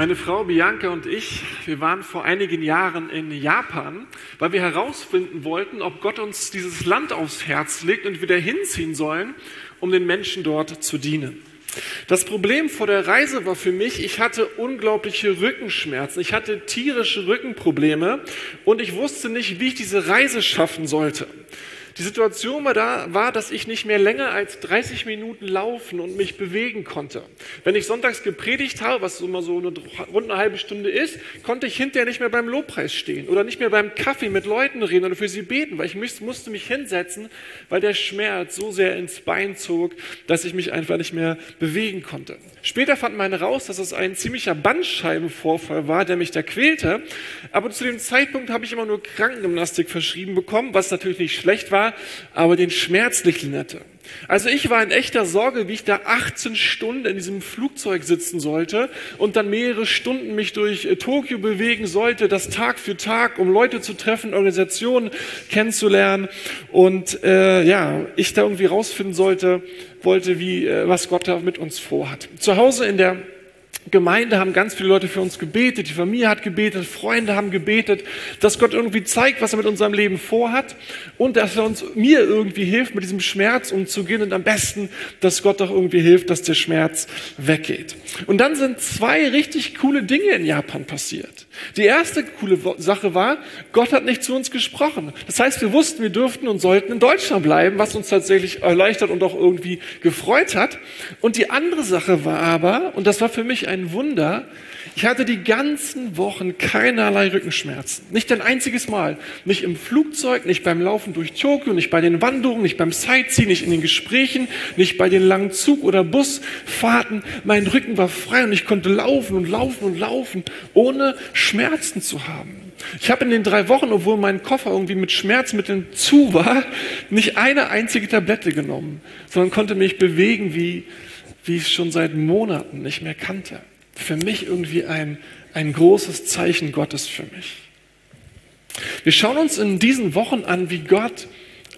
Meine Frau Bianca und ich, wir waren vor einigen Jahren in Japan, weil wir herausfinden wollten, ob Gott uns dieses Land aufs Herz legt und wir da hinziehen sollen, um den Menschen dort zu dienen. Das Problem vor der Reise war für mich, ich hatte unglaubliche Rückenschmerzen, ich hatte tierische Rückenprobleme und ich wusste nicht, wie ich diese Reise schaffen sollte. Die Situation war da, war, dass ich nicht mehr länger als 30 Minuten laufen und mich bewegen konnte. Wenn ich sonntags gepredigt habe, was immer so eine, rund eine halbe Stunde ist, konnte ich hinterher nicht mehr beim Lobpreis stehen oder nicht mehr beim Kaffee mit Leuten reden oder für sie beten, weil ich musste mich hinsetzen, weil der Schmerz so sehr ins Bein zog, dass ich mich einfach nicht mehr bewegen konnte. Später fand man heraus, dass es ein ziemlicher Bandscheibenvorfall war, der mich da quälte. Aber zu dem Zeitpunkt habe ich immer nur Krankengymnastik verschrieben bekommen, was natürlich nicht schlecht war, aber den Schmerz nicht linderte. Also ich war in echter Sorge, wie ich da 18 Stunden in diesem Flugzeug sitzen sollte und dann mehrere Stunden mich durch äh, Tokio bewegen sollte, das Tag für Tag, um Leute zu treffen, Organisationen kennenzulernen und äh, ja, ich da irgendwie rausfinden sollte, wollte, wie äh, was Gott da mit uns vorhat. Zu Hause in der Gemeinde haben ganz viele Leute für uns gebetet, die Familie hat gebetet, Freunde haben gebetet, dass Gott irgendwie zeigt, was er mit unserem Leben vorhat und dass er uns mir irgendwie hilft, mit diesem Schmerz umzugehen und am besten, dass Gott auch irgendwie hilft, dass der Schmerz weggeht. Und dann sind zwei richtig coole Dinge in Japan passiert. Die erste coole Sache war, Gott hat nicht zu uns gesprochen. Das heißt, wir wussten, wir dürften und sollten in Deutschland bleiben, was uns tatsächlich erleichtert und auch irgendwie gefreut hat. Und die andere Sache war aber, und das war für mich ein Wunder, ich hatte die ganzen Wochen keinerlei Rückenschmerzen. Nicht ein einziges Mal. Nicht im Flugzeug, nicht beim Laufen durch Tokio, nicht bei den Wanderungen, nicht beim Sightseeing, nicht in den Gesprächen, nicht bei den langen Zug- oder Busfahrten. Mein Rücken war frei und ich konnte laufen und laufen und laufen, ohne Schmerzen zu haben. Ich habe in den drei Wochen, obwohl mein Koffer irgendwie mit Schmerzmitteln zu war, nicht eine einzige Tablette genommen, sondern konnte mich bewegen, wie, wie ich es schon seit Monaten nicht mehr kannte für mich irgendwie ein, ein großes Zeichen Gottes für mich. Wir schauen uns in diesen Wochen an, wie Gott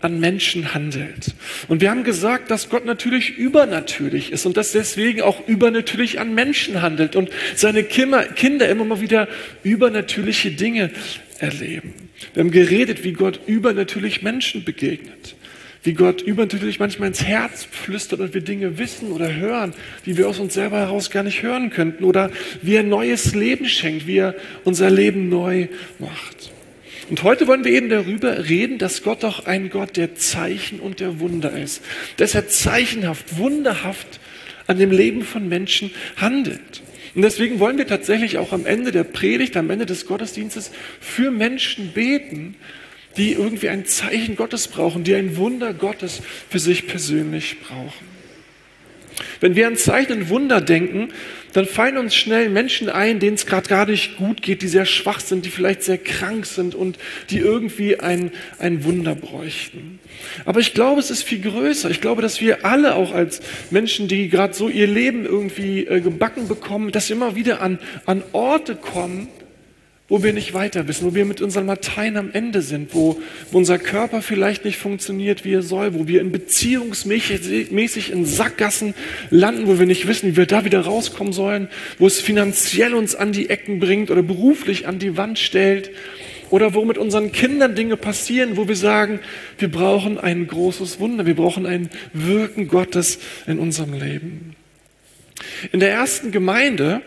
an Menschen handelt. Und wir haben gesagt, dass Gott natürlich übernatürlich ist und dass deswegen auch übernatürlich an Menschen handelt und seine Kinder immer mal wieder übernatürliche Dinge erleben. Wir haben geredet, wie Gott übernatürlich Menschen begegnet wie Gott übernatürlich manchmal ins Herz flüstert und wir Dinge wissen oder hören, die wir aus uns selber heraus gar nicht hören könnten oder wie er neues Leben schenkt, wie er unser Leben neu macht. Und heute wollen wir eben darüber reden, dass Gott auch ein Gott der Zeichen und der Wunder ist, dass er zeichenhaft, wunderhaft an dem Leben von Menschen handelt. Und deswegen wollen wir tatsächlich auch am Ende der Predigt, am Ende des Gottesdienstes für Menschen beten, die irgendwie ein Zeichen Gottes brauchen, die ein Wunder Gottes für sich persönlich brauchen. Wenn wir an Zeichen und Wunder denken, dann fallen uns schnell Menschen ein, denen es gerade gar nicht gut geht, die sehr schwach sind, die vielleicht sehr krank sind und die irgendwie ein, ein Wunder bräuchten. Aber ich glaube, es ist viel größer. Ich glaube, dass wir alle auch als Menschen, die gerade so ihr Leben irgendwie äh, gebacken bekommen, dass wir immer wieder an, an Orte kommen, wo wir nicht weiter wissen, wo wir mit unseren Latein am Ende sind, wo unser Körper vielleicht nicht funktioniert, wie er soll, wo wir in beziehungsmäßig in Sackgassen landen, wo wir nicht wissen, wie wir da wieder rauskommen sollen, wo es finanziell uns an die Ecken bringt oder beruflich an die Wand stellt oder wo mit unseren Kindern Dinge passieren, wo wir sagen, wir brauchen ein großes Wunder, wir brauchen ein Wirken Gottes in unserem Leben. In der ersten Gemeinde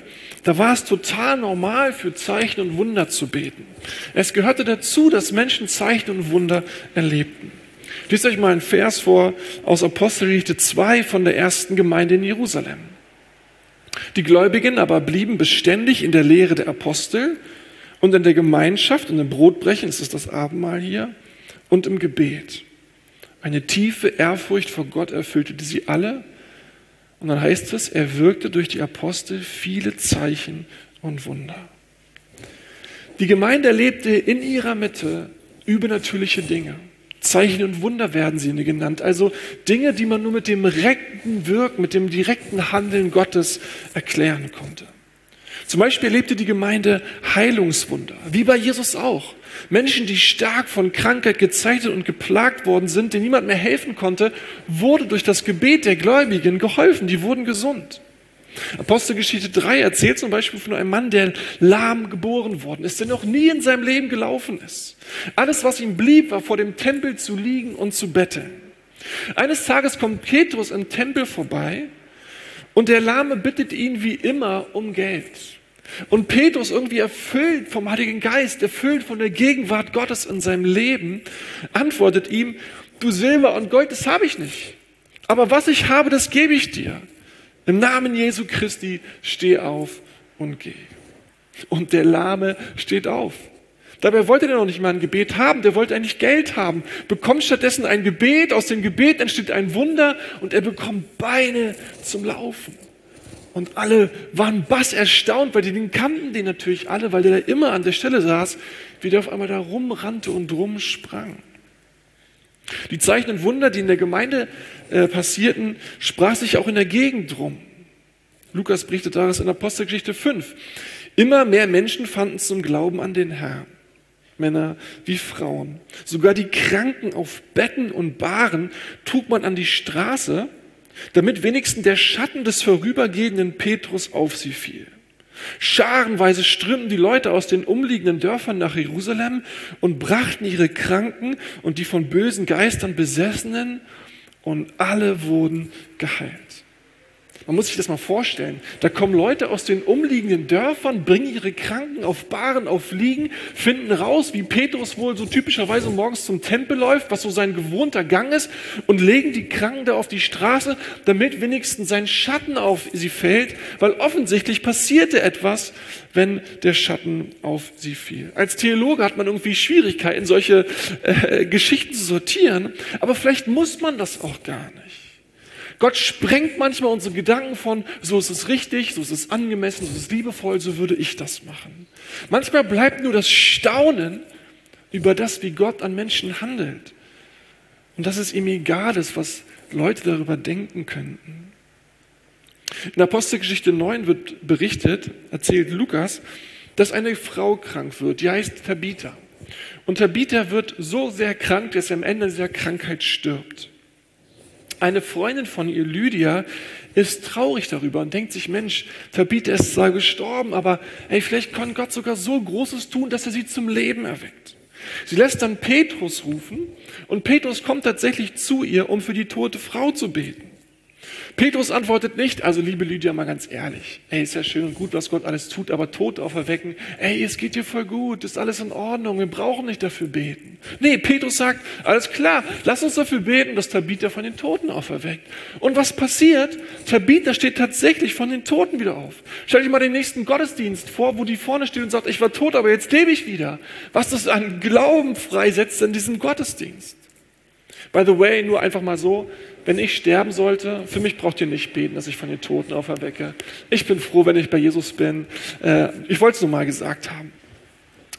da war es total normal für Zeichen und Wunder zu beten. Es gehörte dazu, dass Menschen Zeichen und Wunder erlebten. Liest euch mal einen Vers vor aus Apostelgeschichte 2 von der ersten Gemeinde in Jerusalem. Die Gläubigen aber blieben beständig in der Lehre der Apostel und in der Gemeinschaft und im Brotbrechen, das ist das Abendmahl hier, und im Gebet. Eine tiefe Ehrfurcht vor Gott erfüllte sie alle und dann heißt es, er wirkte durch die Apostel viele Zeichen und Wunder. Die Gemeinde erlebte in ihrer Mitte übernatürliche Dinge. Zeichen und Wunder werden sie genannt. Also Dinge, die man nur mit dem direkten Wirken, mit dem direkten Handeln Gottes erklären konnte. Zum Beispiel erlebte die Gemeinde Heilungswunder, wie bei Jesus auch. Menschen, die stark von Krankheit gezeichnet und geplagt worden sind, denen niemand mehr helfen konnte, wurde durch das Gebet der Gläubigen geholfen, die wurden gesund. Apostelgeschichte 3 erzählt zum Beispiel von einem Mann, der lahm geboren worden ist, der noch nie in seinem Leben gelaufen ist. Alles, was ihm blieb, war vor dem Tempel zu liegen und zu betteln. Eines Tages kommt Petrus im Tempel vorbei und der Lahme bittet ihn wie immer um Geld. Und Petrus irgendwie erfüllt vom Heiligen Geist, erfüllt von der Gegenwart Gottes in seinem Leben, antwortet ihm, du Silber und Gold, das habe ich nicht. Aber was ich habe, das gebe ich dir. Im Namen Jesu Christi steh auf und geh. Und der Lahme steht auf. Dabei wollte er noch nicht mal ein Gebet haben, der wollte eigentlich Geld haben, bekommt stattdessen ein Gebet, aus dem Gebet entsteht ein Wunder und er bekommt Beine zum Laufen. Und alle waren bass erstaunt, weil die den kannten den natürlich alle, weil der da immer an der Stelle saß, wie der auf einmal da rumrannte und rumsprang. Die Zeichen und Wunder, die in der Gemeinde äh, passierten, sprach sich auch in der Gegend rum. Lukas berichtet daraus in Apostelgeschichte 5. Immer mehr Menschen fanden zum Glauben an den Herrn. Männer wie Frauen. Sogar die Kranken auf Betten und Bahren trug man an die Straße, damit wenigstens der Schatten des vorübergehenden Petrus auf sie fiel. Scharenweise strömten die Leute aus den umliegenden Dörfern nach Jerusalem und brachten ihre Kranken und die von bösen Geistern Besessenen und alle wurden geheilt. Man muss sich das mal vorstellen. Da kommen Leute aus den umliegenden Dörfern, bringen ihre Kranken auf Baren, auf Liegen, finden raus, wie Petrus wohl so typischerweise morgens zum Tempel läuft, was so sein gewohnter Gang ist, und legen die Kranken da auf die Straße, damit wenigstens sein Schatten auf sie fällt, weil offensichtlich passierte etwas, wenn der Schatten auf sie fiel. Als Theologe hat man irgendwie Schwierigkeiten, solche äh, Geschichten zu sortieren, aber vielleicht muss man das auch gar nicht. Gott sprengt manchmal unsere Gedanken von, so ist es richtig, so ist es angemessen, so ist es liebevoll, so würde ich das machen. Manchmal bleibt nur das Staunen über das, wie Gott an Menschen handelt. Und dass es ihm egal ist, was Leute darüber denken könnten. In Apostelgeschichte 9 wird berichtet, erzählt Lukas, dass eine Frau krank wird, die heißt Tabitha. Und Tabitha wird so sehr krank, dass sie am Ende dieser Krankheit stirbt. Eine Freundin von ihr, Lydia, ist traurig darüber und denkt sich, Mensch, Tabitha ist zwar gestorben, aber ey, vielleicht kann Gott sogar so Großes tun, dass er sie zum Leben erweckt. Sie lässt dann Petrus rufen und Petrus kommt tatsächlich zu ihr, um für die tote Frau zu beten. Petrus antwortet nicht, also liebe Lydia, mal ganz ehrlich, ey, ist ja schön und gut, was Gott alles tut, aber Tote auferwecken, ey, es geht dir voll gut, ist alles in Ordnung, wir brauchen nicht dafür beten. Nee, Petrus sagt, alles klar, lass uns dafür beten, dass Tabitha von den Toten auferweckt. Und was passiert? Tabitha steht tatsächlich von den Toten wieder auf. Stell dir mal den nächsten Gottesdienst vor, wo die vorne steht und sagt, ich war tot, aber jetzt lebe ich wieder. Was das an Glauben freisetzt in diesem Gottesdienst. By the way, nur einfach mal so, wenn ich sterben sollte, für mich braucht ihr nicht beten, dass ich von den Toten auferwecke. Ich bin froh, wenn ich bei Jesus bin. Äh, ich wollte es nur mal gesagt haben.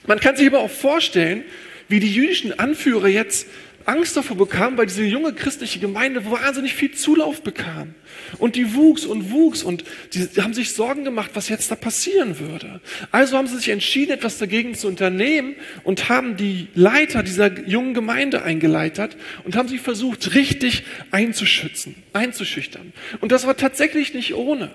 Man kann sich aber auch vorstellen, wie die jüdischen Anführer jetzt Angst davor bekam, weil diese junge christliche Gemeinde wahnsinnig viel Zulauf bekam. Und die wuchs und wuchs und die haben sich Sorgen gemacht, was jetzt da passieren würde. Also haben sie sich entschieden, etwas dagegen zu unternehmen und haben die Leiter dieser jungen Gemeinde eingeleitet und haben sie versucht, richtig einzuschützen, einzuschüchtern. Und das war tatsächlich nicht ohne.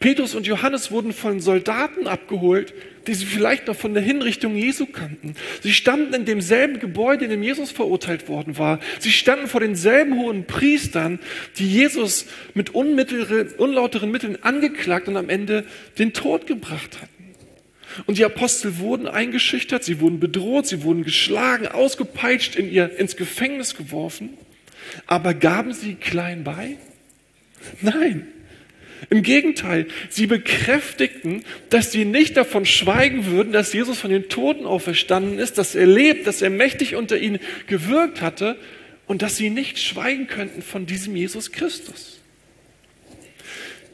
Petrus und Johannes wurden von Soldaten abgeholt, die sie vielleicht noch von der Hinrichtung Jesu kannten. Sie standen in demselben Gebäude, in dem Jesus verurteilt worden war. Sie standen vor denselben hohen Priestern, die Jesus mit unlauteren Mitteln angeklagt und am Ende den Tod gebracht hatten. Und die Apostel wurden eingeschüchtert, sie wurden bedroht, sie wurden geschlagen, ausgepeitscht, in ihr, ins Gefängnis geworfen. Aber gaben sie klein bei? Nein. Im Gegenteil, sie bekräftigten, dass sie nicht davon schweigen würden, dass Jesus von den Toten auferstanden ist, dass er lebt, dass er mächtig unter ihnen gewirkt hatte und dass sie nicht schweigen könnten von diesem Jesus Christus.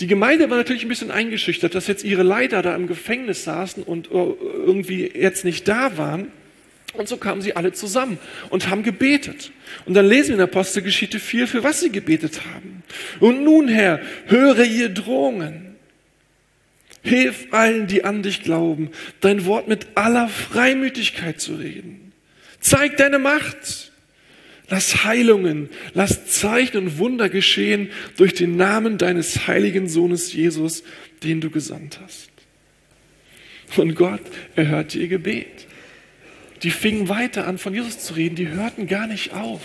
Die Gemeinde war natürlich ein bisschen eingeschüchtert, dass jetzt ihre Leiter da im Gefängnis saßen und äh, irgendwie jetzt nicht da waren. Und so kamen sie alle zusammen und haben gebetet. Und dann lesen wir in Apostelgeschichte 4, für was sie gebetet haben. Und nun, Herr, höre ihr Drohungen. Hilf allen, die an dich glauben, dein Wort mit aller Freimütigkeit zu reden. Zeig deine Macht. Lass Heilungen, lass Zeichen und Wunder geschehen durch den Namen deines heiligen Sohnes Jesus, den du gesandt hast. Und Gott erhörte ihr Gebet. Die fingen weiter an, von Jesus zu reden, die hörten gar nicht auf.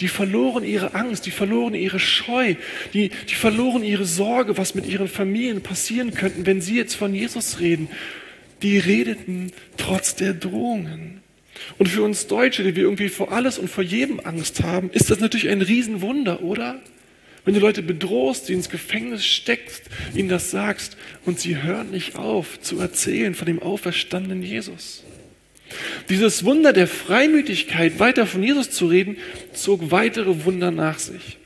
Die verloren ihre Angst, die verloren ihre Scheu, die, die verloren ihre Sorge, was mit ihren Familien passieren könnte, wenn sie jetzt von Jesus reden. Die redeten trotz der Drohungen. Und für uns Deutsche, die wir irgendwie vor alles und vor jedem Angst haben, ist das natürlich ein Riesenwunder, oder? Wenn du Leute bedrohst, die ins Gefängnis steckst, ihnen das sagst und sie hören nicht auf zu erzählen von dem auferstandenen Jesus. Dieses Wunder der Freimütigkeit, weiter von Jesus zu reden, zog weitere Wunder nach sich.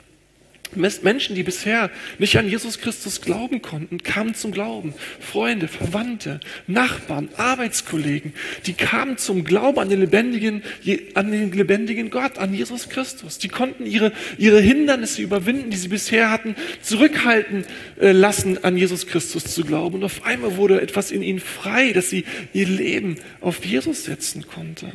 Menschen, die bisher nicht an Jesus Christus glauben konnten, kamen zum Glauben. Freunde, Verwandte, Nachbarn, Arbeitskollegen, die kamen zum Glauben an den lebendigen, an den lebendigen Gott, an Jesus Christus. Die konnten ihre, ihre Hindernisse überwinden, die sie bisher hatten, zurückhalten äh, lassen, an Jesus Christus zu glauben. Und auf einmal wurde etwas in ihnen frei, dass sie ihr Leben auf Jesus setzen konnte.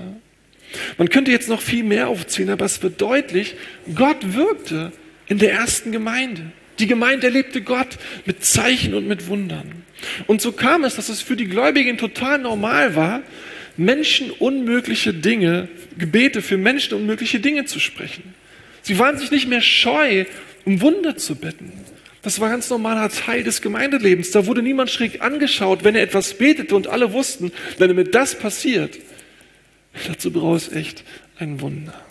Man könnte jetzt noch viel mehr aufzählen, aber es wird deutlich, Gott wirkte in der ersten Gemeinde. Die Gemeinde erlebte Gott mit Zeichen und mit Wundern. Und so kam es, dass es für die Gläubigen total normal war, Menschen unmögliche Dinge, Gebete für Menschen unmögliche Dinge zu sprechen. Sie waren sich nicht mehr scheu, um Wunder zu bitten. Das war ganz normaler Teil des Gemeindelebens. Da wurde niemand schräg angeschaut, wenn er etwas betete und alle wussten, wenn damit das passiert, dazu brauchst echt ein Wunder.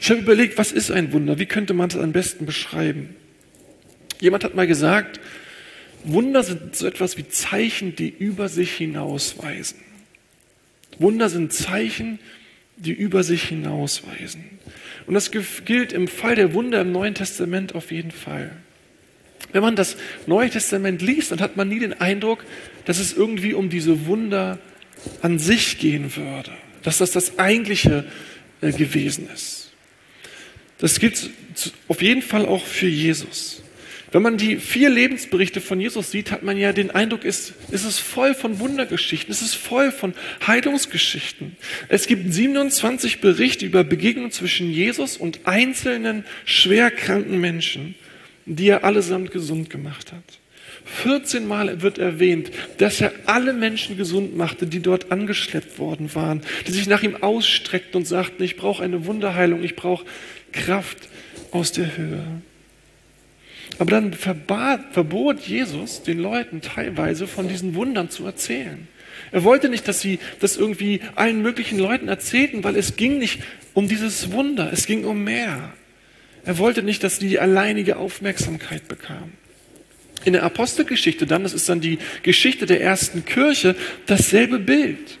Ich habe überlegt, was ist ein Wunder? Wie könnte man es am besten beschreiben? Jemand hat mal gesagt, Wunder sind so etwas wie Zeichen, die über sich hinausweisen. Wunder sind Zeichen, die über sich hinausweisen. Und das gilt im Fall der Wunder im Neuen Testament auf jeden Fall. Wenn man das Neue Testament liest, dann hat man nie den Eindruck, dass es irgendwie um diese Wunder an sich gehen würde, dass das das eigentliche äh, gewesen ist. Das gilt auf jeden Fall auch für Jesus. Wenn man die vier Lebensberichte von Jesus sieht, hat man ja den Eindruck, es, ist voll von Wundergeschichten, es ist voll von Heilungsgeschichten. Es gibt 27 Berichte über Begegnungen zwischen Jesus und einzelnen schwerkranken Menschen, die er allesamt gesund gemacht hat. 14 Mal wird erwähnt, dass er alle Menschen gesund machte, die dort angeschleppt worden waren, die sich nach ihm ausstreckten und sagten, ich brauche eine Wunderheilung, ich brauche Kraft aus der Höhe. Aber dann verbat, verbot Jesus den Leuten teilweise von diesen Wundern zu erzählen. Er wollte nicht, dass sie das irgendwie allen möglichen Leuten erzählten, weil es ging nicht um dieses Wunder, es ging um mehr. Er wollte nicht, dass sie die alleinige Aufmerksamkeit bekamen. In der Apostelgeschichte dann, das ist dann die Geschichte der ersten Kirche, dasselbe Bild.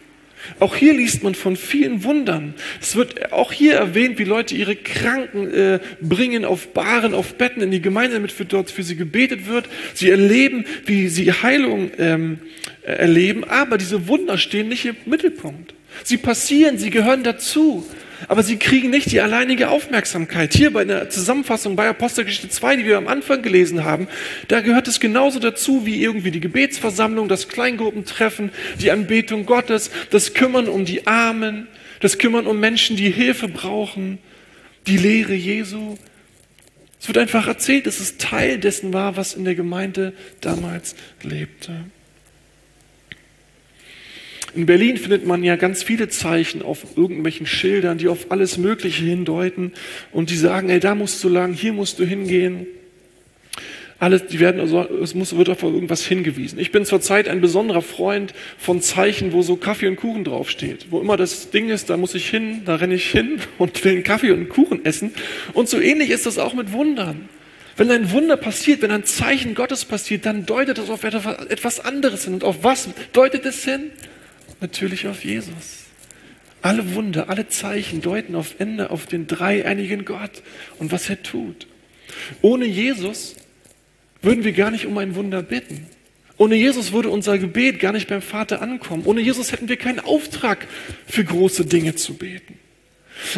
Auch hier liest man von vielen Wundern. Es wird auch hier erwähnt, wie Leute ihre Kranken äh, bringen auf Baren, auf Betten in die Gemeinde, damit für dort für sie gebetet wird. Sie erleben, wie sie Heilung ähm, erleben, aber diese Wunder stehen nicht im Mittelpunkt. Sie passieren, sie gehören dazu aber sie kriegen nicht die alleinige Aufmerksamkeit. Hier bei der Zusammenfassung bei Apostelgeschichte 2, die wir am Anfang gelesen haben, da gehört es genauso dazu wie irgendwie die Gebetsversammlung, das Kleingruppentreffen, die Anbetung Gottes, das Kümmern um die Armen, das Kümmern um Menschen, die Hilfe brauchen, die Lehre Jesu. Es wird einfach erzählt, dass es Teil dessen war, was in der Gemeinde damals lebte. In Berlin findet man ja ganz viele Zeichen auf irgendwelchen Schildern, die auf alles Mögliche hindeuten und die sagen, ey, da musst du lang, hier musst du hingehen. Alles, die werden also, es muss, wird auf irgendwas hingewiesen. Ich bin zurzeit ein besonderer Freund von Zeichen, wo so Kaffee und Kuchen draufsteht. Wo immer das Ding ist, da muss ich hin, da renne ich hin und will einen Kaffee und einen Kuchen essen. Und so ähnlich ist das auch mit Wundern. Wenn ein Wunder passiert, wenn ein Zeichen Gottes passiert, dann deutet es auf etwas anderes hin. Und auf was deutet es hin? Natürlich auf Jesus. Alle Wunder, alle Zeichen deuten auf Ende auf den dreieinigen Gott und was er tut. Ohne Jesus würden wir gar nicht um ein Wunder bitten. Ohne Jesus würde unser Gebet gar nicht beim Vater ankommen. Ohne Jesus hätten wir keinen Auftrag für große Dinge zu beten.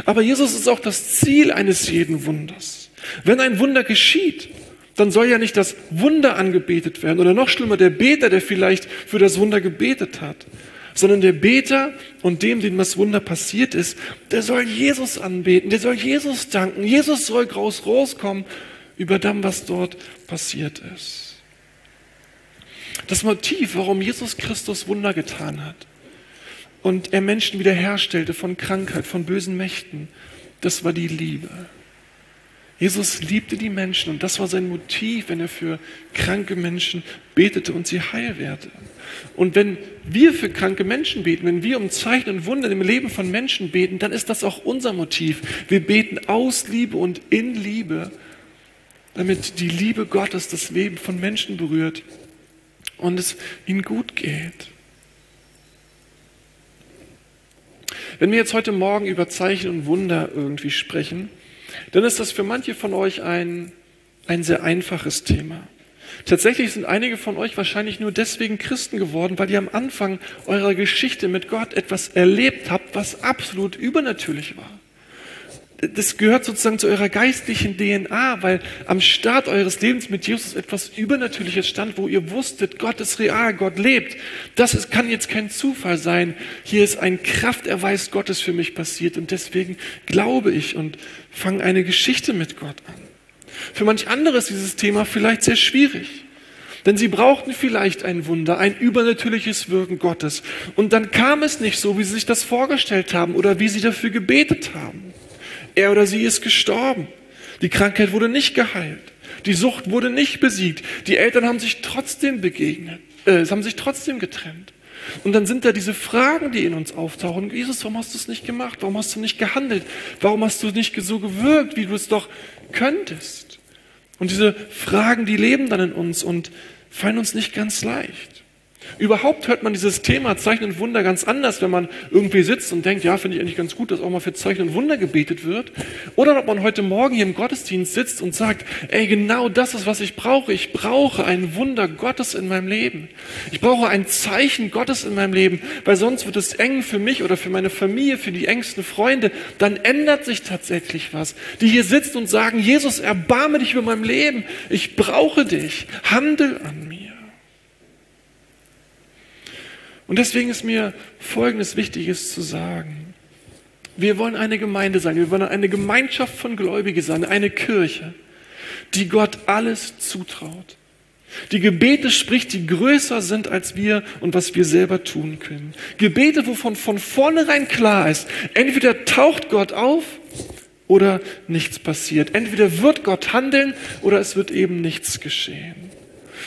Aber Jesus ist auch das Ziel eines jeden Wunders. Wenn ein Wunder geschieht, dann soll ja nicht das Wunder angebetet werden oder noch schlimmer der Beter, der vielleicht für das Wunder gebetet hat, sondern der Beter und dem, dem das Wunder passiert ist, der soll Jesus anbeten, der soll Jesus danken. Jesus soll groß rauskommen über dem, was dort passiert ist. Das Motiv, warum Jesus Christus Wunder getan hat und er Menschen wiederherstellte von Krankheit, von bösen Mächten, das war die Liebe. Jesus liebte die Menschen und das war sein Motiv, wenn er für kranke Menschen betete und sie heil werde. Und wenn wir für kranke Menschen beten, wenn wir um Zeichen und Wunder im Leben von Menschen beten, dann ist das auch unser Motiv. Wir beten aus Liebe und in Liebe, damit die Liebe Gottes das Leben von Menschen berührt und es ihnen gut geht. Wenn wir jetzt heute Morgen über Zeichen und Wunder irgendwie sprechen, dann ist das für manche von euch ein, ein sehr einfaches Thema. Tatsächlich sind einige von euch wahrscheinlich nur deswegen Christen geworden, weil ihr am Anfang eurer Geschichte mit Gott etwas erlebt habt, was absolut übernatürlich war das gehört sozusagen zu eurer geistlichen DNA, weil am Start eures Lebens mit Jesus etwas Übernatürliches stand, wo ihr wusstet, Gott ist real, Gott lebt. Das ist, kann jetzt kein Zufall sein. Hier ist ein Krafterweis Gottes für mich passiert und deswegen glaube ich und fange eine Geschichte mit Gott an. Für manch anderes ist dieses Thema vielleicht sehr schwierig. Denn sie brauchten vielleicht ein Wunder, ein übernatürliches Wirken Gottes. Und dann kam es nicht so, wie sie sich das vorgestellt haben oder wie sie dafür gebetet haben. Er oder sie ist gestorben. Die Krankheit wurde nicht geheilt. Die Sucht wurde nicht besiegt. Die Eltern haben sich trotzdem begegnet, äh, haben sich trotzdem getrennt. Und dann sind da diese Fragen, die in uns auftauchen. Jesus, warum hast du es nicht gemacht? Warum hast du nicht gehandelt? Warum hast du nicht so gewirkt, wie du es doch könntest? Und diese Fragen, die leben dann in uns und fallen uns nicht ganz leicht. Überhaupt hört man dieses Thema Zeichen und Wunder ganz anders, wenn man irgendwie sitzt und denkt, ja, finde ich eigentlich ganz gut, dass auch mal für Zeichen und Wunder gebetet wird. Oder ob man heute Morgen hier im Gottesdienst sitzt und sagt, ey, genau das ist, was ich brauche. Ich brauche ein Wunder Gottes in meinem Leben. Ich brauche ein Zeichen Gottes in meinem Leben, weil sonst wird es eng für mich oder für meine Familie, für die engsten Freunde. Dann ändert sich tatsächlich was. Die hier sitzen und sagen, Jesus, erbarme dich über meinem Leben. Ich brauche dich. Handel an mir. Und deswegen ist mir Folgendes Wichtiges zu sagen. Wir wollen eine Gemeinde sein, wir wollen eine Gemeinschaft von Gläubigen sein, eine Kirche, die Gott alles zutraut. Die Gebete spricht, die größer sind als wir und was wir selber tun können. Gebete, wovon von vornherein klar ist, entweder taucht Gott auf oder nichts passiert. Entweder wird Gott handeln oder es wird eben nichts geschehen.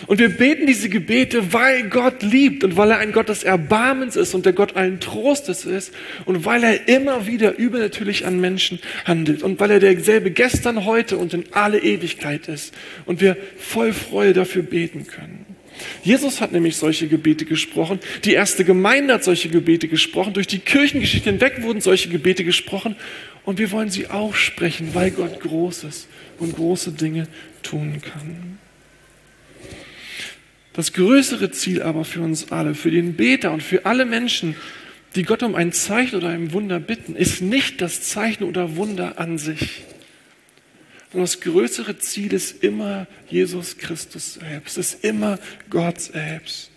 Und wir beten diese Gebete, weil Gott liebt und weil er ein Gott des Erbarmens ist und der Gott allen Trostes ist und weil er immer wieder übernatürlich an Menschen handelt und weil er derselbe gestern, heute und in alle Ewigkeit ist und wir voll Freude dafür beten können. Jesus hat nämlich solche Gebete gesprochen. Die erste Gemeinde hat solche Gebete gesprochen. Durch die Kirchengeschichte hinweg wurden solche Gebete gesprochen. Und wir wollen sie auch sprechen, weil Gott Großes und große Dinge tun kann. Das größere Ziel aber für uns alle, für den Beter und für alle Menschen, die Gott um ein Zeichen oder ein Wunder bitten, ist nicht das Zeichen oder Wunder an sich. Sondern das größere Ziel ist immer Jesus Christus selbst, ist immer Gott selbst.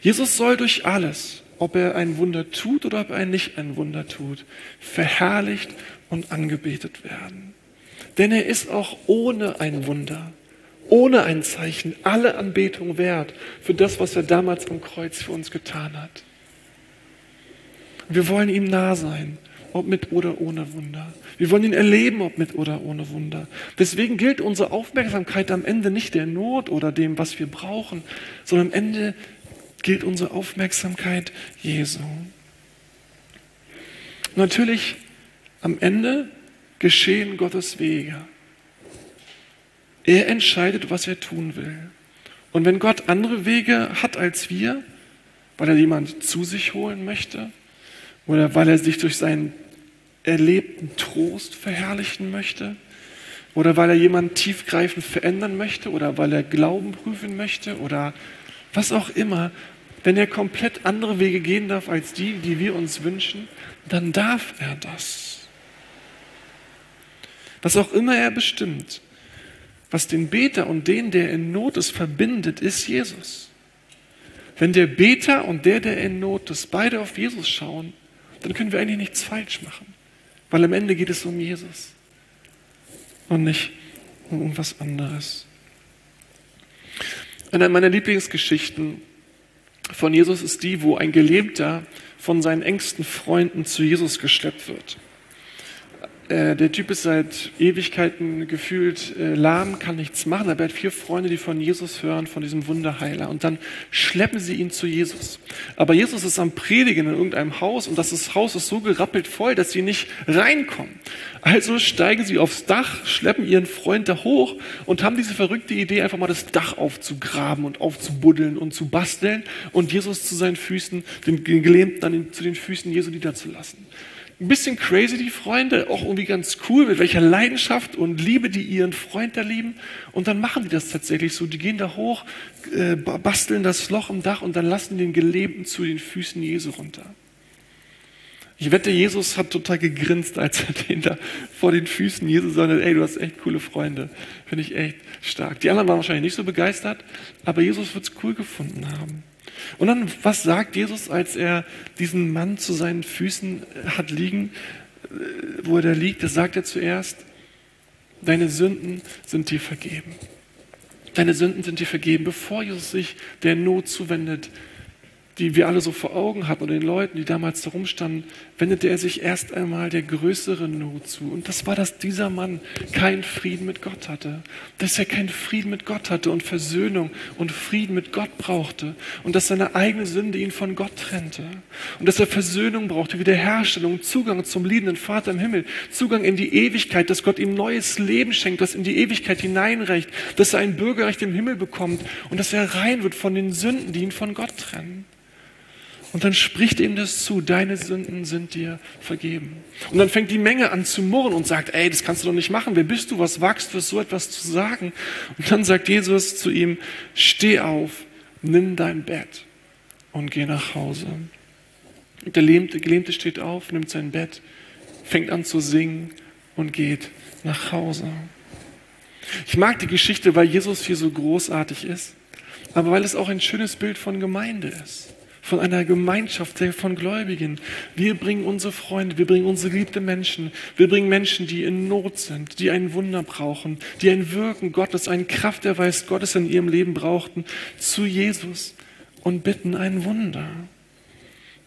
Jesus soll durch alles, ob er ein Wunder tut oder ob er nicht ein Wunder tut, verherrlicht und angebetet werden. Denn er ist auch ohne ein Wunder ohne ein Zeichen alle Anbetung wert für das, was er damals am Kreuz für uns getan hat. Wir wollen ihm nah sein, ob mit oder ohne Wunder. Wir wollen ihn erleben, ob mit oder ohne Wunder. Deswegen gilt unsere Aufmerksamkeit am Ende nicht der Not oder dem, was wir brauchen, sondern am Ende gilt unsere Aufmerksamkeit Jesu. Natürlich, am Ende geschehen Gottes Wege. Er entscheidet, was er tun will. Und wenn Gott andere Wege hat als wir, weil er jemand zu sich holen möchte oder weil er sich durch seinen erlebten Trost verherrlichen möchte oder weil er jemanden tiefgreifend verändern möchte oder weil er Glauben prüfen möchte oder was auch immer, wenn er komplett andere Wege gehen darf als die, die wir uns wünschen, dann darf er das. Was auch immer er bestimmt, Was den Beter und den, der in Not ist, verbindet, ist Jesus. Wenn der Beter und der, der in Not ist, beide auf Jesus schauen, dann können wir eigentlich nichts falsch machen. Weil am Ende geht es um Jesus und nicht um irgendwas anderes. Eine meiner Lieblingsgeschichten von Jesus ist die, wo ein Gelähmter von seinen engsten Freunden zu Jesus geschleppt wird. Äh, der Typ ist seit Ewigkeiten gefühlt äh, lahm, kann nichts machen, aber er hat vier Freunde, die von Jesus hören, von diesem Wunderheiler. Und dann schleppen sie ihn zu Jesus. Aber Jesus ist am Predigen in irgendeinem Haus und das Haus ist so gerappelt voll, dass sie nicht reinkommen. Also steigen sie aufs Dach, schleppen ihren Freund da hoch und haben diese verrückte Idee, einfach mal das Dach aufzugraben und aufzubuddeln und zu basteln und Jesus zu seinen Füßen, den Gelähmten dann zu den Füßen Jesu niederzulassen ein bisschen crazy, die Freunde, auch irgendwie ganz cool, mit welcher Leidenschaft und Liebe die ihren Freund da lieben. Und dann machen die das tatsächlich so. Die gehen da hoch, äh, basteln das Loch im Dach und dann lassen den Gelebten zu den Füßen Jesu runter. Ich wette, Jesus hat total gegrinst, als er den da vor den Füßen Jesu sagte, ey, du hast echt coole Freunde. Finde ich echt stark. Die anderen waren wahrscheinlich nicht so begeistert, aber Jesus wird es cool gefunden haben. Und dann, was sagt Jesus, als er diesen Mann zu seinen Füßen äh, hat liegen, äh, wo er da liegt? Das sagt er zuerst, deine Sünden sind dir vergeben. Deine Sünden sind dir vergeben, bevor Jesus sich der Not zuwendet, die wir alle so vor Augen hatten oder den Leuten, die damals da rumstanden, wendete er sich erst einmal der größeren Not zu. Und das war, dass dieser Mann keinen Frieden mit Gott hatte. Dass er keinen Frieden mit Gott hatte und Versöhnung und Frieden mit Gott brauchte. Und dass seine eigene Sünde ihn von Gott trennte. Und dass er Versöhnung brauchte, Wiederherstellung, Zugang zum liebenden Vater im Himmel, Zugang in die Ewigkeit, dass Gott ihm neues Leben schenkt, das in die Ewigkeit hineinreicht, dass er ein Bürgerrecht im Himmel bekommt und dass er rein wird von den Sünden, die ihn von Gott trennen. Und dann spricht ihm das zu, deine Sünden sind dir vergeben. Und dann fängt die Menge an zu murren und sagt, ey, das kannst du doch nicht machen. Wer bist du? Was wagst du, so etwas zu sagen? Und dann sagt Jesus zu ihm, steh auf, nimm dein Bett und geh nach Hause. Und der Gelähmte, Gelähmte steht auf, nimmt sein Bett, fängt an zu singen und geht nach Hause. Ich mag die Geschichte, weil Jesus hier so großartig ist, aber weil es auch ein schönes Bild von Gemeinde ist von einer Gemeinschaft von Gläubigen. Wir bringen unsere Freunde, wir bringen unsere geliebten Menschen, wir bringen Menschen, die in Not sind, die ein Wunder brauchen, die ein Wirken Gottes, eine Krafterweis Gottes in ihrem Leben brauchten, zu Jesus und bitten ein Wunder.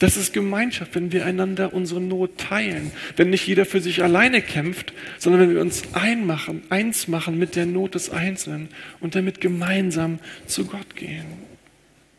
Das ist Gemeinschaft, wenn wir einander unsere Not teilen, wenn nicht jeder für sich alleine kämpft, sondern wenn wir uns einmachen, eins machen mit der Not des Einzelnen und damit gemeinsam zu Gott gehen.